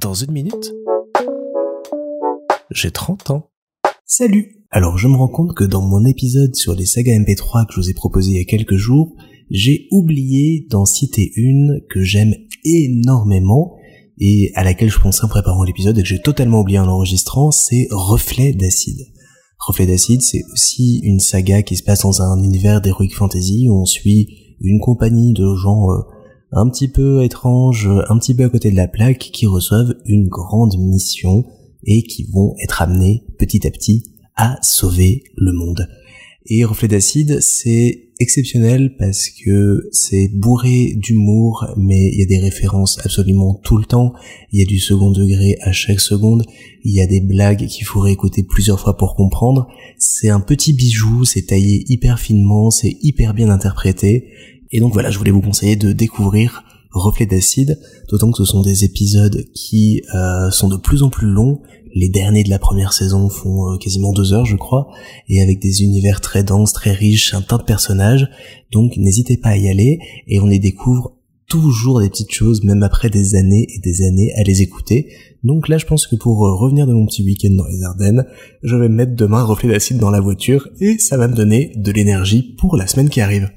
Dans une minute, j'ai 30 ans. Salut Alors je me rends compte que dans mon épisode sur les sagas MP3 que je vous ai proposé il y a quelques jours, j'ai oublié d'en citer une que j'aime énormément et à laquelle je pensais en préparant l'épisode et que j'ai totalement oublié en enregistrant, c'est Reflet d'acide. Reflet d'acide, c'est aussi une saga qui se passe dans un univers d'heroic fantasy où on suit une compagnie de gens euh, un petit peu étranges, un petit peu à côté de la plaque, qui reçoivent une grande mission et qui vont être amenés petit à petit à sauver le monde. Et Reflet d'acide, c'est exceptionnel parce que c'est bourré d'humour, mais il y a des références absolument tout le temps. Il y a du second degré à chaque seconde. Il y a des blagues qu'il faut réécouter plusieurs fois pour comprendre. C'est un petit bijou, c'est taillé hyper finement, c'est hyper bien interprété. Et donc voilà, je voulais vous conseiller de découvrir Reflet d'acide, d'autant que ce sont des épisodes qui euh, sont de plus en plus longs les derniers de la première saison font euh, quasiment deux heures, je crois, et avec des univers très denses, très riches, un tas de personnages. Donc n'hésitez pas à y aller, et on y découvre toujours des petites choses, même après des années et des années à les écouter. Donc là, je pense que pour euh, revenir de mon petit week-end dans les Ardennes, je vais mettre demain un reflet d'acide dans la voiture, et ça va me donner de l'énergie pour la semaine qui arrive.